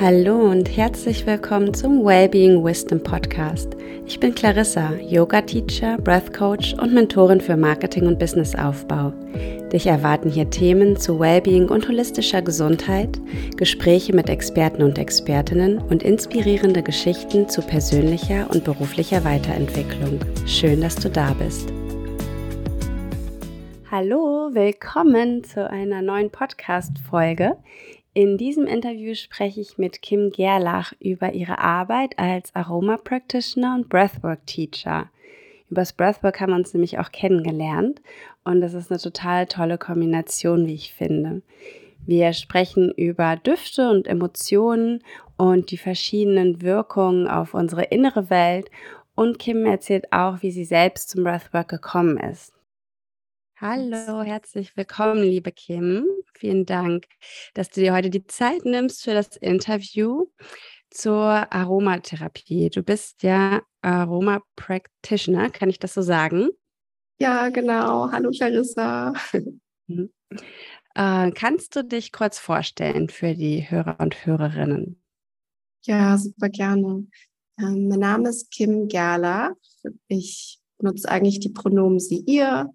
Hallo und herzlich willkommen zum Wellbeing Wisdom Podcast. Ich bin Clarissa, Yoga Teacher, Breath Coach und Mentorin für Marketing und Businessaufbau. Dich erwarten hier Themen zu Wellbeing und holistischer Gesundheit, Gespräche mit Experten und Expertinnen und inspirierende Geschichten zu persönlicher und beruflicher Weiterentwicklung. Schön, dass du da bist. Hallo, willkommen zu einer neuen Podcast-Folge. In diesem Interview spreche ich mit Kim Gerlach über ihre Arbeit als Aroma Practitioner und Breathwork Teacher. Übers Breathwork haben wir uns nämlich auch kennengelernt und das ist eine total tolle Kombination, wie ich finde. Wir sprechen über Düfte und Emotionen und die verschiedenen Wirkungen auf unsere innere Welt und Kim erzählt auch, wie sie selbst zum Breathwork gekommen ist. Hallo, herzlich willkommen, liebe Kim. Vielen Dank, dass du dir heute die Zeit nimmst für das Interview zur Aromatherapie. Du bist ja Aroma Practitioner, kann ich das so sagen? Ja, genau. Hallo, Clarissa. Mhm. Äh, kannst du dich kurz vorstellen für die Hörer und Hörerinnen? Ja, super gerne. Ähm, mein Name ist Kim Gerlach. Ich nutze eigentlich die Pronomen sie, ihr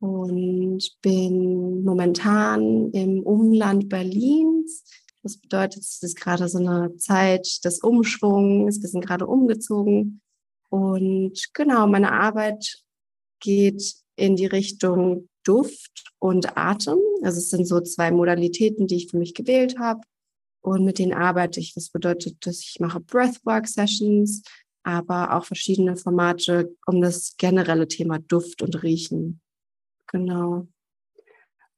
und bin momentan im Umland Berlins. Das bedeutet, es ist gerade so eine Zeit des Umschwungs. Wir sind gerade umgezogen. Und genau, meine Arbeit geht in die Richtung Duft und Atem. Also es sind so zwei Modalitäten, die ich für mich gewählt habe. Und mit denen arbeite ich. Das bedeutet, dass ich mache Breathwork-Sessions, aber auch verschiedene Formate um das generelle Thema Duft und Riechen Genau.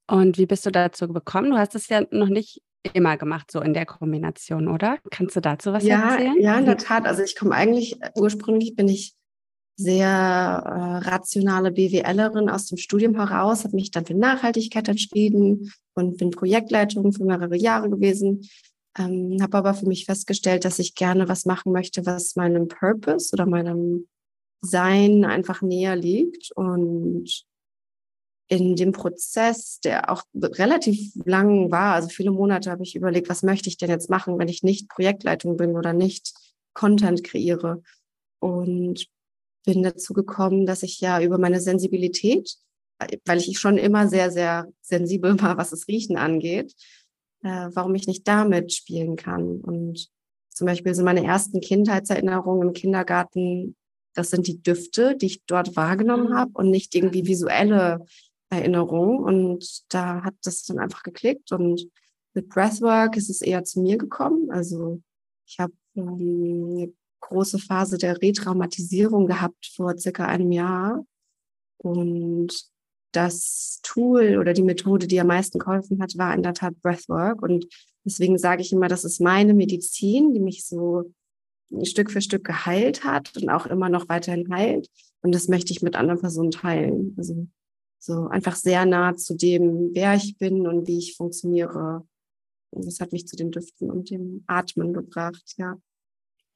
Und wie bist du dazu gekommen? Du hast es ja noch nicht immer gemacht, so in der Kombination, oder? Kannst du dazu was ja, erzählen? Ja, in der Tat. Also ich komme eigentlich, ursprünglich bin ich sehr äh, rationale BWLerin aus dem Studium heraus, habe mich dann für Nachhaltigkeit entschieden und bin Projektleitung für mehrere Jahre gewesen. Ähm, habe aber für mich festgestellt, dass ich gerne was machen möchte, was meinem Purpose oder meinem Sein einfach näher liegt. Und in dem Prozess, der auch relativ lang war, also viele Monate habe ich überlegt, was möchte ich denn jetzt machen, wenn ich nicht Projektleitung bin oder nicht Content kreiere. Und bin dazu gekommen, dass ich ja über meine Sensibilität, weil ich schon immer sehr, sehr sensibel war, was das Riechen angeht, äh, warum ich nicht damit spielen kann. Und zum Beispiel sind meine ersten Kindheitserinnerungen im Kindergarten, das sind die Düfte, die ich dort wahrgenommen mhm. habe und nicht irgendwie visuelle Erinnerung. Und da hat das dann einfach geklickt. Und mit Breathwork ist es eher zu mir gekommen. Also ich habe ähm, eine große Phase der Retraumatisierung gehabt vor circa einem Jahr. Und das Tool oder die Methode, die am meisten geholfen hat, war in der Tat Breathwork. Und deswegen sage ich immer, das ist meine Medizin, die mich so Stück für Stück geheilt hat und auch immer noch weiterhin heilt. Und das möchte ich mit anderen Personen teilen. Also so einfach sehr nah zu dem, wer ich bin und wie ich funktioniere. Und das hat mich zu den Düften und dem Atmen gebracht, ja.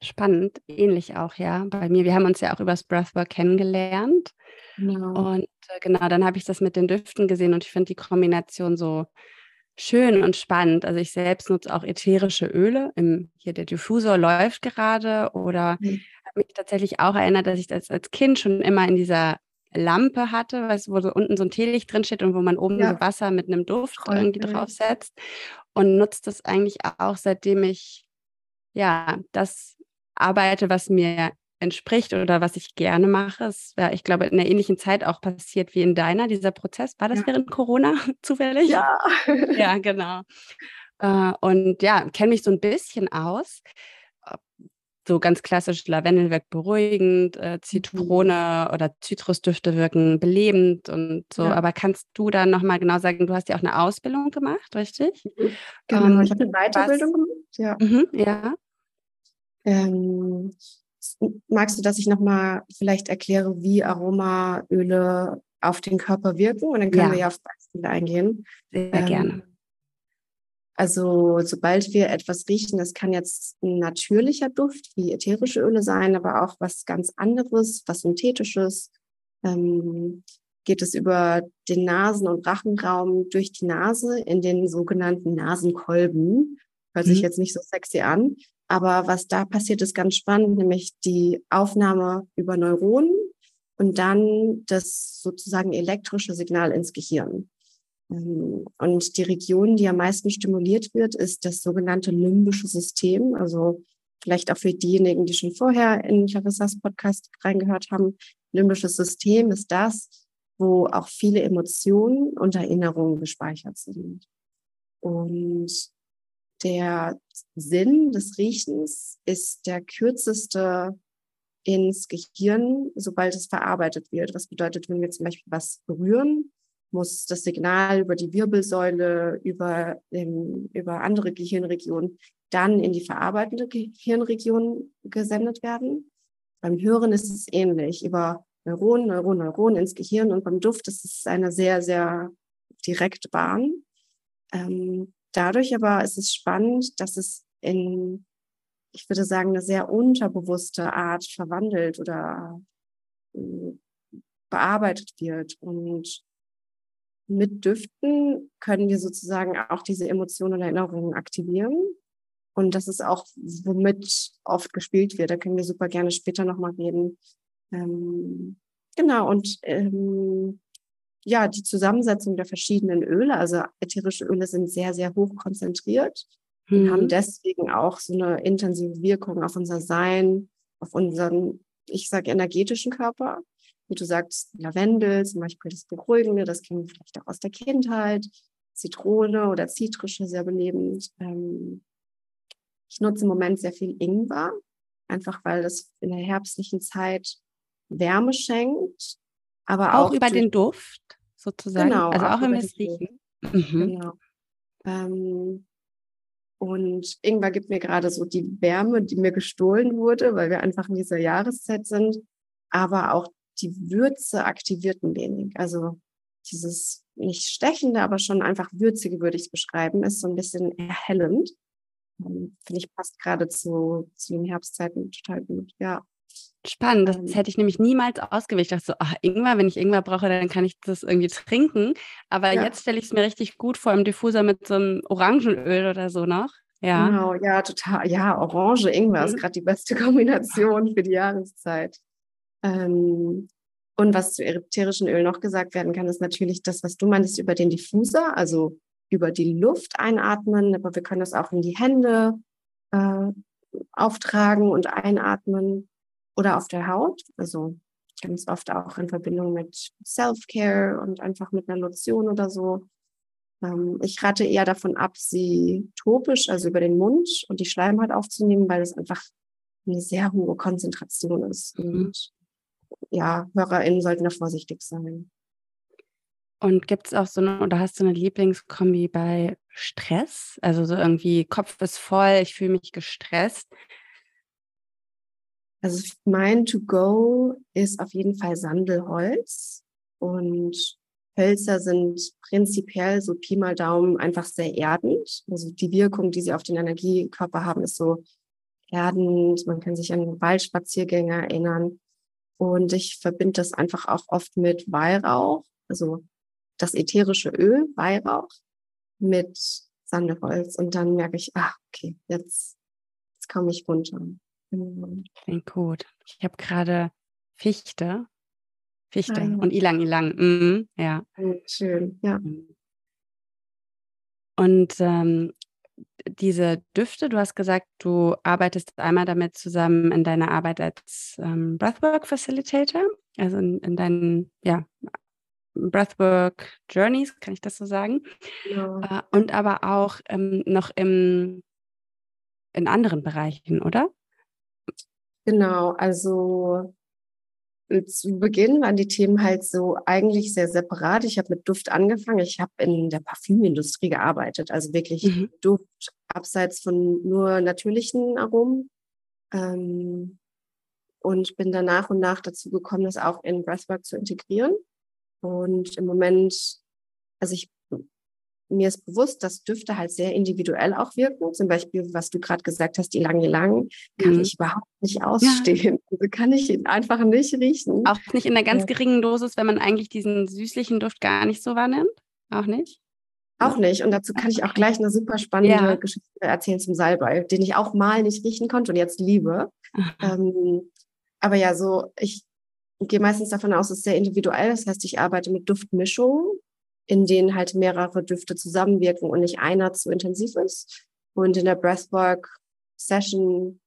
Spannend, ähnlich auch, ja. Bei mir, wir haben uns ja auch übers Breathwork kennengelernt. Genau. Und äh, genau, dann habe ich das mit den Düften gesehen und ich finde die Kombination so schön und spannend. Also ich selbst nutze auch ätherische Öle. Im, hier der Diffusor läuft gerade oder mhm. habe mich tatsächlich auch erinnert, dass ich das als Kind schon immer in dieser Lampe hatte, weißt, wo so unten so ein Teelicht drin steht und wo man oben ja. so Wasser mit einem Duft Voll, irgendwie draufsetzt. Und nutzt das eigentlich auch, seitdem ich ja das arbeite, was mir entspricht oder was ich gerne mache. Es wäre, ich glaube, in einer ähnlichen Zeit auch passiert wie in deiner, dieser Prozess. War das ja. während Corona zufällig? Ja. ja, genau. Äh, und ja, kenne mich so ein bisschen aus so ganz klassisch Lavendel wirkt beruhigend, äh, mhm. Zitrone mhm. oder Zitrusdüfte wirken belebend und so. Ja. Aber kannst du da nochmal genau sagen, du hast ja auch eine Ausbildung gemacht, richtig? Mhm. Genau, um, ich habe eine Weiterbildung was? gemacht. Ja. Mhm, ja. Ähm, magst du, dass ich nochmal vielleicht erkläre, wie Aromaöle auf den Körper wirken? Und dann können ja. wir ja auf Beispiele eingehen. Sehr ähm, gerne. Also sobald wir etwas riechen, das kann jetzt ein natürlicher Duft wie ätherische Öle sein, aber auch was ganz anderes, was synthetisches. Ähm, geht es über den Nasen- und Rachenraum durch die Nase in den sogenannten Nasenkolben. Hört mhm. sich jetzt nicht so sexy an. Aber was da passiert, ist ganz spannend, nämlich die Aufnahme über Neuronen und dann das sozusagen elektrische Signal ins Gehirn. Ähm, und die Region, die am meisten stimuliert wird, ist das sogenannte limbische System. Also vielleicht auch für diejenigen, die schon vorher in Clarissas Podcast reingehört haben. Limbisches System ist das, wo auch viele Emotionen und Erinnerungen gespeichert sind. Und der Sinn des Riechens ist der kürzeste ins Gehirn, sobald es verarbeitet wird. Was bedeutet, wenn wir zum Beispiel was berühren, muss das Signal über die Wirbelsäule, über, ähm, über andere Gehirnregionen dann in die verarbeitende Gehirnregion gesendet werden. Beim Hören ist es ähnlich, über Neuron, Neuron, Neuron ins Gehirn und beim Duft ist es eine sehr, sehr direkte Bahn. Ähm, dadurch aber ist es spannend, dass es in ich würde sagen, eine sehr unterbewusste Art verwandelt oder äh, bearbeitet wird. Und mit Düften können wir sozusagen auch diese Emotionen und Erinnerungen aktivieren. Und das ist auch, womit oft gespielt wird. Da können wir super gerne später nochmal reden. Ähm, genau, und ähm, ja, die Zusammensetzung der verschiedenen Öle, also ätherische Öle sind sehr, sehr hoch konzentriert mhm. und haben mhm. deswegen auch so eine intensive Wirkung auf unser Sein, auf unseren, ich sage, energetischen Körper. Wie du sagst, Lavendel zum Beispiel das Beruhigende, das kennen wir vielleicht auch aus der Kindheit. Zitrone oder Zitrische sehr belebend. Ähm, ich nutze im Moment sehr viel Ingwer, einfach weil das in der herbstlichen Zeit Wärme schenkt. Aber auch, auch über den Duft sozusagen. Genau, also auch, auch im Riechen. Mhm. Genau. Ähm, und Ingwer gibt mir gerade so die Wärme, die mir gestohlen wurde, weil wir einfach in dieser Jahreszeit sind. Aber auch die Würze aktiviert ein wenig. Also dieses nicht stechende, aber schon einfach würzige, würde ich es beschreiben, ist so ein bisschen erhellend. Ähm, finde ich passt gerade zu, zu den Herbstzeiten total gut. Ja. Spannend, das ähm. hätte ich nämlich niemals ausgewählt. Ich dachte so, ach, Ingwer, wenn ich Ingwer brauche, dann kann ich das irgendwie trinken. Aber ja. jetzt stelle ich es mir richtig gut vor im Diffuser mit so einem Orangenöl oder so noch. Ja. Genau, ja, total. Ja, Orange, Ingwer mhm. ist gerade die beste Kombination für die Jahreszeit. Ähm, und was zu ätherischen Öl noch gesagt werden kann, ist natürlich das, was du meinst über den Diffuser, also über die Luft einatmen, aber wir können das auch in die Hände äh, auftragen und einatmen oder auf der Haut. Also ganz oft auch in Verbindung mit Self-Care und einfach mit einer Lotion oder so. Ähm, ich rate eher davon ab, sie topisch, also über den Mund und die Schleimhaut aufzunehmen, weil es einfach eine sehr hohe Konzentration ist. Mhm. Und ja, HörerInnen sollten da vorsichtig sein. Und gibt es auch so eine, oder hast du eine Lieblingskombi bei Stress? Also so irgendwie Kopf ist voll, ich fühle mich gestresst. Also mein To-Go ist auf jeden Fall Sandelholz und Hölzer sind prinzipiell so Pi mal Daumen einfach sehr erdend. Also die Wirkung, die sie auf den Energiekörper haben, ist so erdend. Man kann sich an Waldspaziergänge erinnern. Und ich verbinde das einfach auch oft mit Weihrauch, also das ätherische Öl, Weihrauch, mit Sandelholz. Und dann merke ich, ah, okay, jetzt, jetzt komme ich runter. Klingt gut. Ich habe gerade Fichte. Fichte ah, ja. und Ilang Ilang. Mhm, ja. Schön, ja. Mhm. Und ähm, diese Düfte, du hast gesagt, du arbeitest einmal damit zusammen in deiner Arbeit als ähm, Breathwork Facilitator, also in, in, deinen ja, Breathwork Journeys, kann ich das so sagen? Ja. Äh, und aber auch ähm, noch im, in anderen Bereichen, oder? Genau, also zu Beginn waren die Themen halt so eigentlich sehr separat. Ich habe mit Duft angefangen. Ich habe in der Parfümindustrie gearbeitet, also wirklich mhm. Duft abseits von nur natürlichen Aromen. Ähm, und bin dann nach und nach dazu gekommen, das auch in Breathwork zu integrieren. Und im Moment, also ich mir ist bewusst, dass Düfte halt sehr individuell auch wirken. Zum Beispiel, was du gerade gesagt hast, die lange lang, kann mhm. ich überhaupt nicht ausstehen. Ja. Also kann ich ihn einfach nicht riechen. Auch nicht in einer ganz geringen Dosis, wenn man eigentlich diesen süßlichen Duft gar nicht so wahrnimmt? Auch nicht? Auch nicht. Und dazu kann ich auch gleich eine super spannende ja. Geschichte erzählen zum Salbei, den ich auch mal nicht riechen konnte und jetzt liebe. Ähm, aber ja, so, ich gehe meistens davon aus, es ist sehr individuell. Das heißt, ich arbeite mit Duftmischungen, in denen halt mehrere Düfte zusammenwirken und nicht einer zu intensiv ist. Und in der Breathwork-Session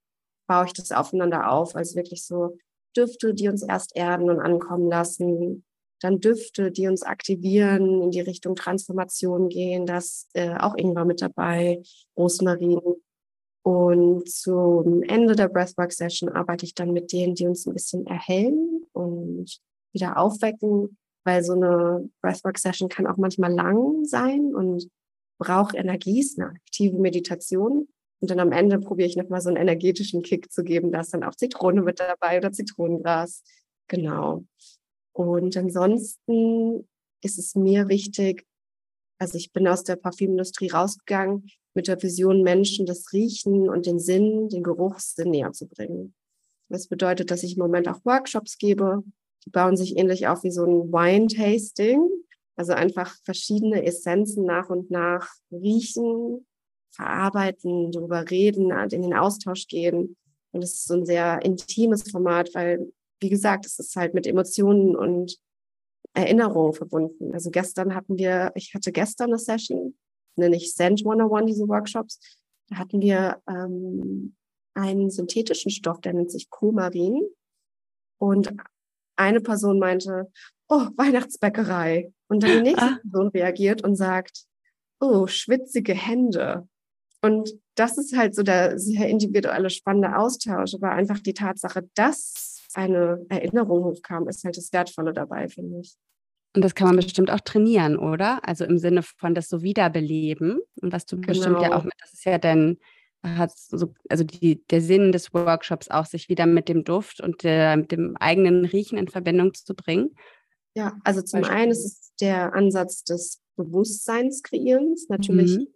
baue ich das aufeinander auf. Also wirklich so Düfte, die uns erst erden und ankommen lassen, dann Düfte, die uns aktivieren, in die Richtung Transformation gehen. Das äh, auch Ingwer mit dabei, Rosmarin. Und zum Ende der Breathwork-Session arbeite ich dann mit denen, die uns ein bisschen erhellen und wieder aufwecken, weil so eine Breathwork-Session kann auch manchmal lang sein und braucht Energie, ist eine aktive Meditation. Und dann am Ende probiere ich nochmal so einen energetischen Kick zu geben. Da ist dann auch Zitrone mit dabei oder Zitronengras. Genau. Und ansonsten ist es mir wichtig, also ich bin aus der Parfümindustrie rausgegangen mit der Vision, Menschen das Riechen und den Sinn, den Geruchssinn näher zu bringen. Das bedeutet, dass ich im Moment auch Workshops gebe. Die bauen sich ähnlich auf wie so ein Wine-Tasting. Also einfach verschiedene Essenzen nach und nach riechen, verarbeiten, darüber reden, in den Austausch gehen. Und es ist so ein sehr intimes Format, weil wie gesagt, es ist halt mit Emotionen und Erinnerungen verbunden. Also gestern hatten wir, ich hatte gestern eine Session, nenne ich Send 101, diese Workshops. Da hatten wir ähm, einen synthetischen Stoff, der nennt sich Kumarin. Und eine Person meinte, oh, Weihnachtsbäckerei. Und dann die nächste ah. Person reagiert und sagt, oh, schwitzige Hände. Und das ist halt so der sehr individuelle, spannende Austausch, aber einfach die Tatsache, dass eine Erinnerung hochkam, ist halt das Wertvolle dabei, finde ich. Und das kann man bestimmt auch trainieren, oder? Also im Sinne von das so wiederbeleben. Und was du genau. bestimmt ja genau. auch mit, das ist ja dann, hat so, also die, der Sinn des Workshops auch, sich wieder mit dem Duft und der, mit dem eigenen Riechen in Verbindung zu bringen. Ja, also zum Beispiel. einen ist es der Ansatz des Bewusstseinskreierens. Natürlich mhm.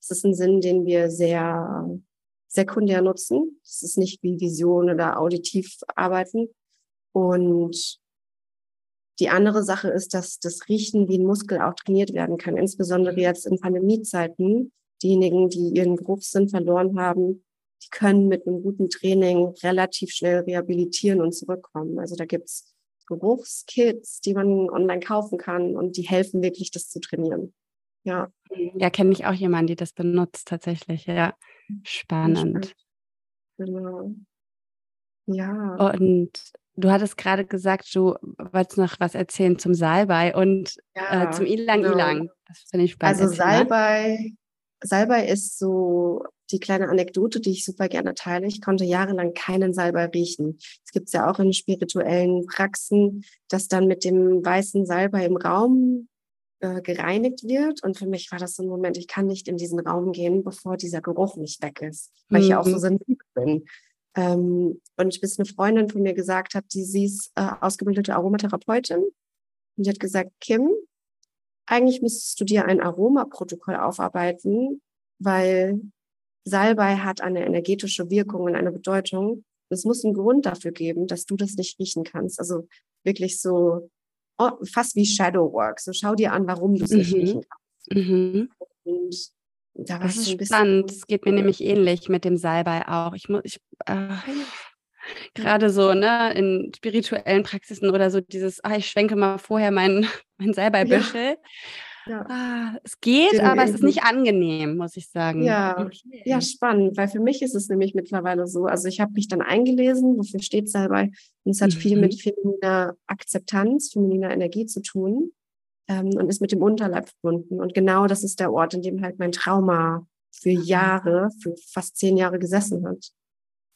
ist es ein Sinn, den wir sehr sekundär nutzen. Es ist nicht wie Vision oder auditiv arbeiten. Und die andere Sache ist, dass das Riechen wie ein Muskel auch trainiert werden kann, insbesondere jetzt in Pandemiezeiten. Diejenigen, die ihren Geruchssinn verloren haben, die können mit einem guten Training relativ schnell rehabilitieren und zurückkommen. Also da gibt's Geruchskits, die man online kaufen kann und die helfen wirklich, das zu trainieren. Ja. Ja, kenne ich auch jemanden, die das benutzt tatsächlich, ja. Spannend. Genau. Ja. Und du hattest gerade gesagt, du wolltest noch was erzählen zum Salbei und äh, ja, äh, zum Ilang genau. Ilang. Das finde ich spannend. Also Salbei, Salbei ist so die kleine Anekdote, die ich super gerne teile. Ich konnte jahrelang keinen Salbei riechen. Es gibt es ja auch in spirituellen Praxen, dass dann mit dem weißen Salbei im Raum äh, gereinigt wird. Und für mich war das so ein Moment, ich kann nicht in diesen Raum gehen, bevor dieser Geruch nicht weg ist, weil mhm. ich ja auch so mhm. sensibel bin. Ähm, und bis eine Freundin von mir gesagt hat, die, sie ist äh, ausgebildete Aromatherapeutin. Und die hat gesagt, Kim, eigentlich müsstest du dir ein Aromaprotokoll aufarbeiten, weil Salbei hat eine energetische Wirkung und eine Bedeutung. Es muss einen Grund dafür geben, dass du das nicht riechen kannst. Also wirklich so oh, fast wie Shadow Work. So schau dir an, warum du es nicht riechen kannst. Mhm. Und da das ist spannend. Es geht mir nämlich ähnlich mit dem Salbei auch. Ich muss, ich, äh, gerade so, ne, in spirituellen Praxisen oder so dieses, ah, ich schwenke mal vorher mein, mein Salbeibüschel. Ja. Ja. Ah, es geht, Den aber es ist nicht angenehm, muss ich sagen. Ja, okay. ja, spannend, weil für mich ist es nämlich mittlerweile so. Also ich habe mich dann eingelesen, wofür steht Salbei? Und es hat mhm. viel mit femininer Akzeptanz, femininer Energie zu tun ähm, und ist mit dem Unterleib verbunden. Und genau das ist der Ort, in dem halt mein Trauma für Jahre, für fast zehn Jahre gesessen hat.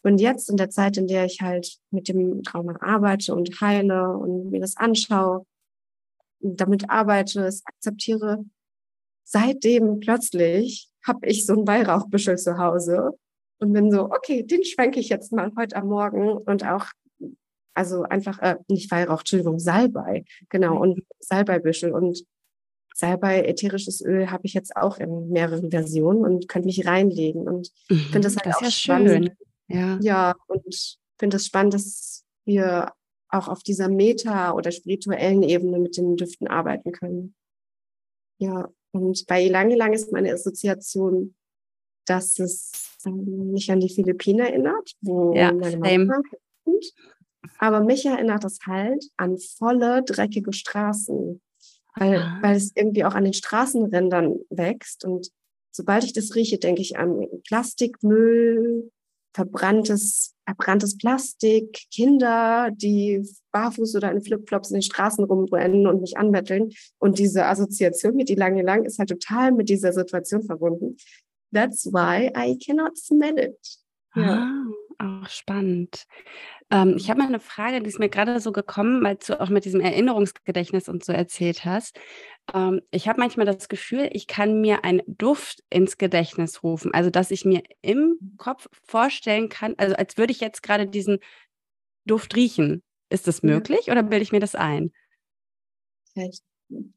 Und jetzt in der Zeit, in der ich halt mit dem Trauma arbeite und heile und mir das anschaue, damit arbeite, es akzeptiere. Seitdem plötzlich habe ich so ein Weihrauchbüschel zu Hause und bin so, okay, den schwenke ich jetzt mal heute am Morgen und auch, also einfach, äh, nicht Weihrauch, Entschuldigung, Salbei, genau, und Salbeibüschel und Salbei, ätherisches Öl habe ich jetzt auch in mehreren Versionen und könnte mich reinlegen und mhm, finde das halt das auch ja spannend. Schön. Ja. ja, und finde es das spannend, dass wir auch auf dieser Meta- oder spirituellen Ebene mit den Düften arbeiten können. Ja. Und bei Ilang Ilang ist meine Assoziation, dass es ähm, mich an die Philippinen erinnert, wo ja, meine Mama kommt. Aber mich erinnert es halt an volle, dreckige Straßen, weil, weil es irgendwie auch an den Straßenrändern wächst. Und sobald ich das rieche, denke ich an Plastikmüll, verbranntes, verbranntes Plastik, Kinder, die barfuß oder in Flipflops in den Straßen rumrennen und mich anbetteln. Und diese Assoziation mit die lange lang ist halt total mit dieser Situation verbunden. That's why I cannot smell it. Ja. Ah, auch spannend. Ähm, ich habe mal eine Frage, die ist mir gerade so gekommen, weil du auch mit diesem Erinnerungsgedächtnis und so erzählt hast. Ähm, ich habe manchmal das Gefühl, ich kann mir einen Duft ins Gedächtnis rufen. Also, dass ich mir im Kopf vorstellen kann, also als würde ich jetzt gerade diesen Duft riechen. Ist das möglich ja. oder bilde ich mir das ein? Vielleicht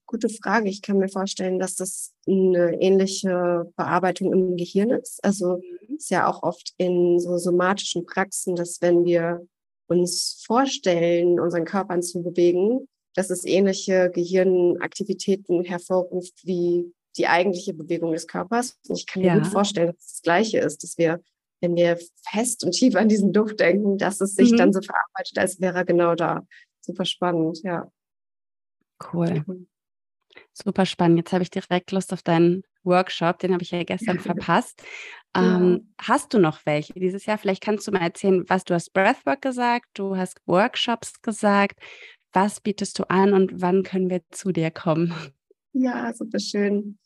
gute Frage. Ich kann mir vorstellen, dass das eine ähnliche Bearbeitung im Gehirn ist. Also mhm. ist ja auch oft in so somatischen Praxen, dass wenn wir uns vorstellen, unseren Körper zu bewegen, dass es ähnliche Gehirnaktivitäten hervorruft wie die eigentliche Bewegung des Körpers. Und ich kann mir ja. gut vorstellen, dass es das Gleiche ist, dass wir, wenn wir fest und tief an diesen Duft denken, dass es sich mhm. dann so verarbeitet, als wäre er genau da. Super spannend, ja. Cool. Super spannend. Jetzt habe ich direkt Lust auf deinen Workshop, den habe ich ja gestern verpasst. Ähm. Hast du noch welche dieses Jahr? Vielleicht kannst du mal erzählen, was du hast Breathwork gesagt, du hast Workshops gesagt. Was bietest du an und wann können wir zu dir kommen? Ja, super schön.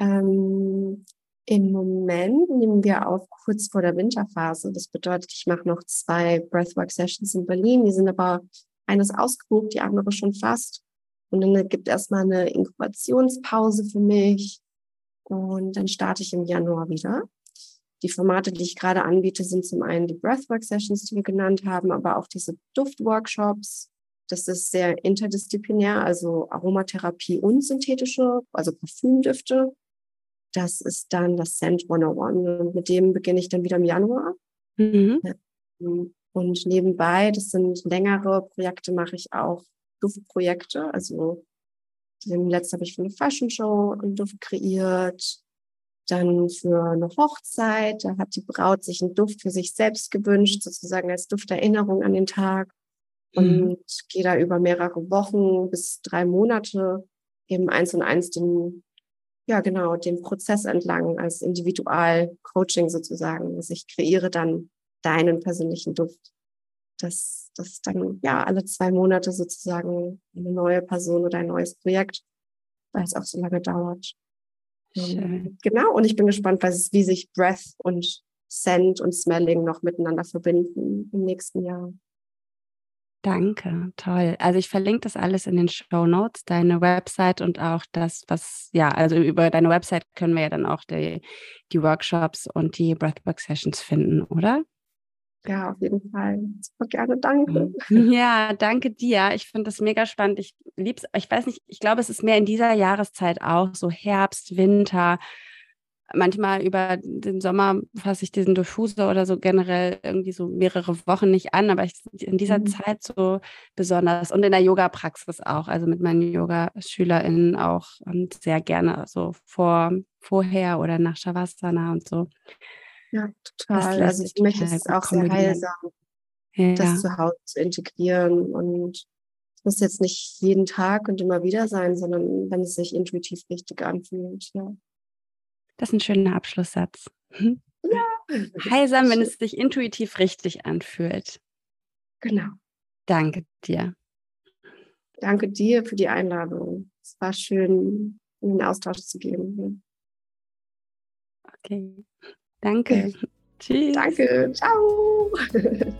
Ähm, Im Moment nehmen wir auf kurz vor der Winterphase. Das bedeutet, ich mache noch zwei Breathwork-Sessions in Berlin. Die sind aber eines ausgebucht, die andere schon fast. Und dann gibt es erstmal eine Inkubationspause für mich. Und dann starte ich im Januar wieder. Die Formate, die ich gerade anbiete, sind zum einen die Breathwork-Sessions, die wir genannt haben, aber auch diese Duftworkshops. Das ist sehr interdisziplinär, also Aromatherapie und synthetische, also Parfümdüfte. Das ist dann das Scent 101. Und mit dem beginne ich dann wieder im Januar. Mhm. Und nebenbei, das sind längere Projekte, mache ich auch Duftprojekte. Also den letzten habe ich für eine Fashion Show einen Duft kreiert. Dann für eine Hochzeit, da hat die Braut sich einen Duft für sich selbst gewünscht, sozusagen als Dufterinnerung an den Tag. Und mhm. gehe da über mehrere Wochen bis drei Monate eben eins und eins den, ja genau, den Prozess entlang als Individual-Coaching sozusagen. Also ich kreiere dann deinen persönlichen Duft dass, dass dann ja alle zwei Monate sozusagen eine neue Person oder ein neues Projekt, weil es auch so lange dauert. Ähm, Schön. Genau, und ich bin gespannt, was, wie sich Breath und Scent und Smelling noch miteinander verbinden im nächsten Jahr. Danke, toll. Also ich verlinke das alles in den Show Notes, deine Website und auch das, was, ja, also über deine Website können wir ja dann auch die, die Workshops und die Breathwork Sessions finden, oder? Ja, auf jeden Fall. Super gerne, danke. Mhm. Ja, danke dir. Ich finde das mega spannend. Ich lieb's, ich weiß nicht, ich glaube, es ist mehr in dieser Jahreszeit auch, so Herbst, Winter. Manchmal über den Sommer fasse ich diesen Diffuser oder so generell irgendwie so mehrere Wochen nicht an, aber ich, in dieser mhm. Zeit so besonders und in der Yoga-Praxis auch, also mit meinen Yoga-SchülerInnen auch und sehr gerne so vor, vorher oder nach Shavasana und so. Ja, total. Also für mich ist es auch sehr heilsam, ja. das zu Hause zu integrieren. Und es muss jetzt nicht jeden Tag und immer wieder sein, sondern wenn es sich intuitiv richtig anfühlt. Ja. Das ist ein schöner Abschlusssatz. Ja. Heilsam, wenn es sich intuitiv richtig anfühlt. Genau. Danke dir. Danke dir für die Einladung. Es war schön, in den Austausch zu gehen. Okay. Danke. Tschüss. Danke. Ciao.